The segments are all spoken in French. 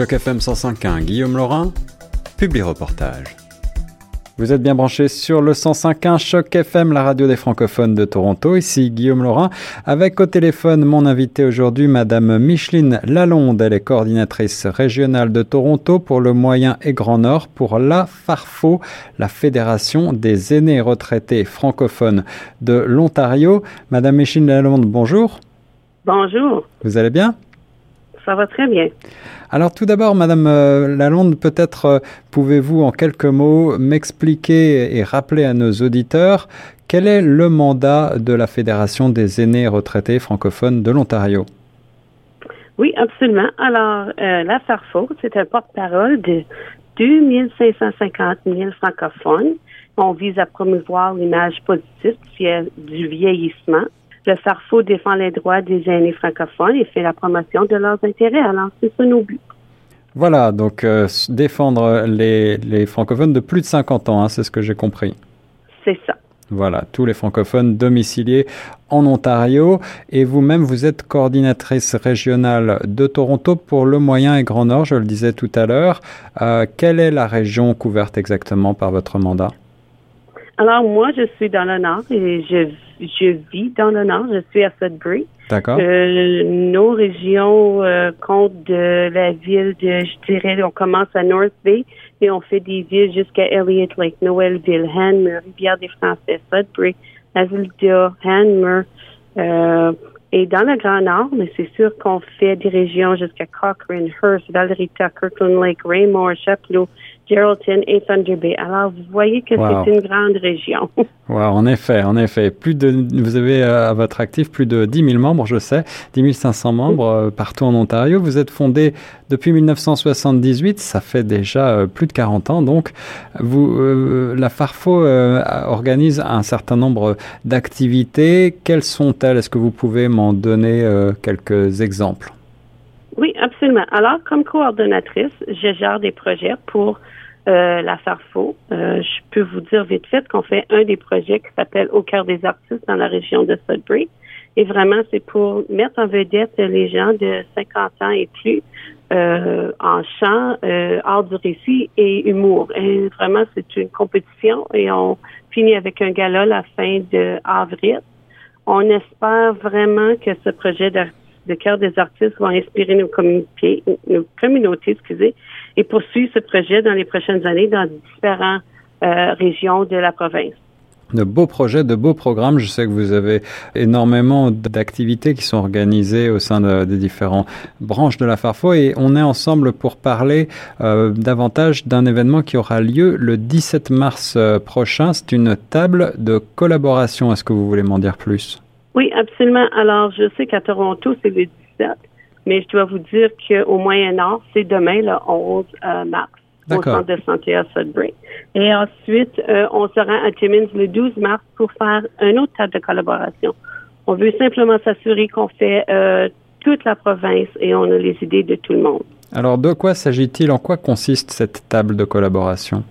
Choc FM 105.1, Guillaume Laurin, publie reportage. Vous êtes bien branché sur le 105.1 Choc FM, la radio des francophones de Toronto. Ici Guillaume Laurin, avec au téléphone mon invité aujourd'hui, Madame Micheline Lalonde. Elle est coordinatrice régionale de Toronto pour le Moyen et Grand Nord pour la FARFO, la Fédération des aînés retraités francophones de l'Ontario. Madame Micheline Lalonde, bonjour. Bonjour. Vous allez bien? Ça va très bien. Alors tout d'abord, Madame euh, Lalonde, peut-être euh, pouvez-vous en quelques mots m'expliquer et rappeler à nos auditeurs quel est le mandat de la Fédération des aînés retraités francophones de l'Ontario? Oui, absolument. Alors, euh, la FARFO, c'est un porte-parole de 2550 000 francophones. On vise à promouvoir l'image positive du vieillissement le FARFO défend les droits des aînés francophones et fait la promotion de leurs intérêts. Alors, c'est ça nos buts. Voilà, donc euh, défendre les, les, francophones de plus de 50 ans, hein, c'est ce que j'ai compris. C'est ça. Voilà, tous les francophones domiciliés en Ontario. Et vous-même, vous êtes coordinatrice régionale de Toronto pour le Moyen et Grand Nord, je le disais tout à l'heure. Euh, quelle est la région couverte exactement par votre mandat? Alors, moi, je suis dans le Nord et je je vis dans le nord, je suis à Sudbury. D'accord. Euh, nos régions euh, comptent de la ville de, je dirais, on commence à North Bay et on fait des villes jusqu'à Elliott Lake, Noëlville, Hanmer, Rivière-des-Français, Sudbury, Azulda, Hanmer. Euh, et dans le Grand Nord, mais c'est sûr qu'on fait des régions jusqu'à Cochrane, Hearst, Valerita, Kirkland Lake, Raymore, Chapelot, Geraldton et Thunder Bay. Alors, vous voyez que c'est une grande région. Wow, en effet, en effet. Plus de, vous avez euh, à votre actif plus de 10 000 membres, je sais, 10 500 membres euh, partout en Ontario. Vous êtes fondé depuis 1978, ça fait déjà euh, plus de 40 ans. Donc, vous, la Farfo organise un certain nombre d'activités. Quelles sont-elles? Est-ce que vous pouvez m'en donner quelques exemples? Oui, absolument. Alors, comme coordonnatrice, je gère des projets pour euh, la Farfo. Euh, je peux vous dire vite fait qu'on fait un des projets qui s'appelle Au cœur des artistes dans la région de Sudbury. Et vraiment, c'est pour mettre en vedette les gens de 50 ans et plus euh, en chant, art du récit et humour. Et vraiment, c'est une compétition et on finit avec un gala la fin de avril. On espère vraiment que ce projet de cœur des artistes va inspirer nos communautés, nos communautés, excusez, et poursuivre ce projet dans les prochaines années dans différentes euh, régions de la province. De beaux projets, de beaux programmes. Je sais que vous avez énormément d'activités qui sont organisées au sein des différentes branches de la Farfo et on est ensemble pour parler euh, davantage d'un événement qui aura lieu le 17 mars euh, prochain. C'est une table de collaboration. Est-ce que vous voulez m'en dire plus? Oui, absolument. Alors, je sais qu'à Toronto, c'est le 17 mais je dois vous dire qu'au Moyen-Âge, c'est demain, le 11 euh, mars, au centre de santé à Sudbury. Et ensuite, euh, on sera à Timmins le 12 mars pour faire un autre table de collaboration. On veut simplement s'assurer qu'on fait euh, toute la province et on a les idées de tout le monde. Alors, de quoi s'agit-il? En quoi consiste cette table de collaboration?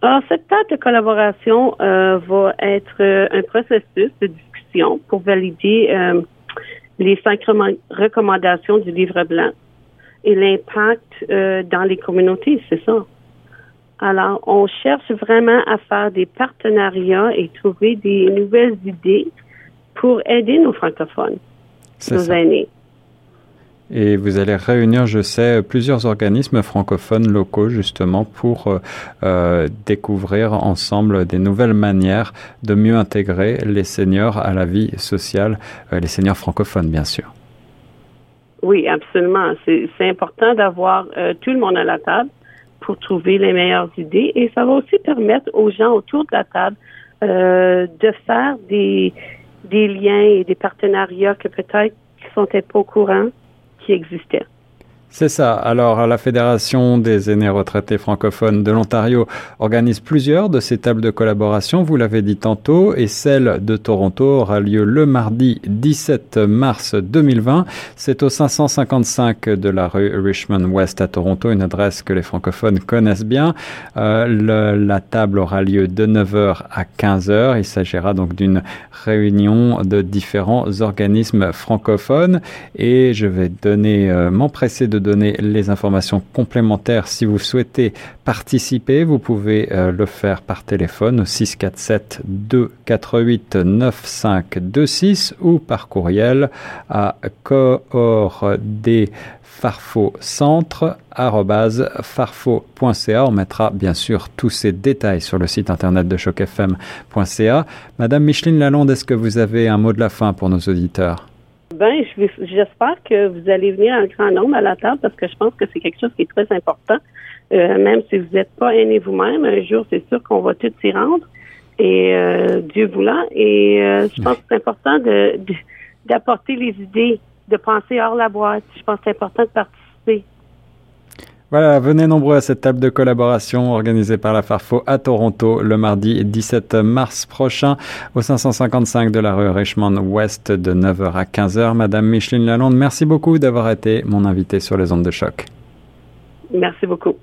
Alors, cette table de collaboration va être un processus de discussion pour valider les cinq recommandations du livre blanc et l'impact euh, dans les communautés, c'est ça. Alors, on cherche vraiment à faire des partenariats et trouver des nouvelles idées pour aider nos francophones, nos aînés. Et vous allez réunir, je sais, plusieurs organismes francophones locaux justement pour euh, euh, découvrir ensemble des nouvelles manières de mieux intégrer les seniors à la vie sociale, euh, les seniors francophones bien sûr. Oui, absolument. C'est important d'avoir tout le monde à la table pour trouver les meilleures idées et ça va aussi permettre aux gens autour de la table de faire des, des liens et des partenariats que peut-être ils sont pas au courant qui existait. C'est ça. Alors, la Fédération des aînés retraités francophones de l'Ontario organise plusieurs de ces tables de collaboration, vous l'avez dit tantôt, et celle de Toronto aura lieu le mardi 17 mars 2020. C'est au 555 de la rue Richmond West à Toronto, une adresse que les francophones connaissent bien. Euh, la table aura lieu de 9h à 15h. Il s'agira donc d'une réunion de différents organismes francophones et je vais donner, euh, m'empresser de donner les informations complémentaires. Si vous souhaitez participer, vous pouvez euh, le faire par téléphone au 647 248 9526 ou par courriel à coordfarfocentre.farfo.ca. On mettra bien sûr tous ces détails sur le site internet de chocfm.ca. Madame Micheline Lalonde, est-ce que vous avez un mot de la fin pour nos auditeurs? Ben, j'espère que vous allez venir un grand nombre à la table parce que je pense que c'est quelque chose qui est très important. Euh, même si vous n'êtes pas aîné vous-même, un jour, c'est sûr qu'on va tous s'y rendre. Et euh, Dieu voulant. Et euh, je pense que c'est important de, d'apporter les idées, de penser hors la boîte. Je pense que c'est important de participer. Voilà, venez nombreux à cette table de collaboration organisée par la Farfo à Toronto le mardi 17 mars prochain au 555 de la rue Richmond Ouest de 9h à 15h. Madame Micheline Lalonde, merci beaucoup d'avoir été mon invitée sur les ondes de choc. Merci beaucoup.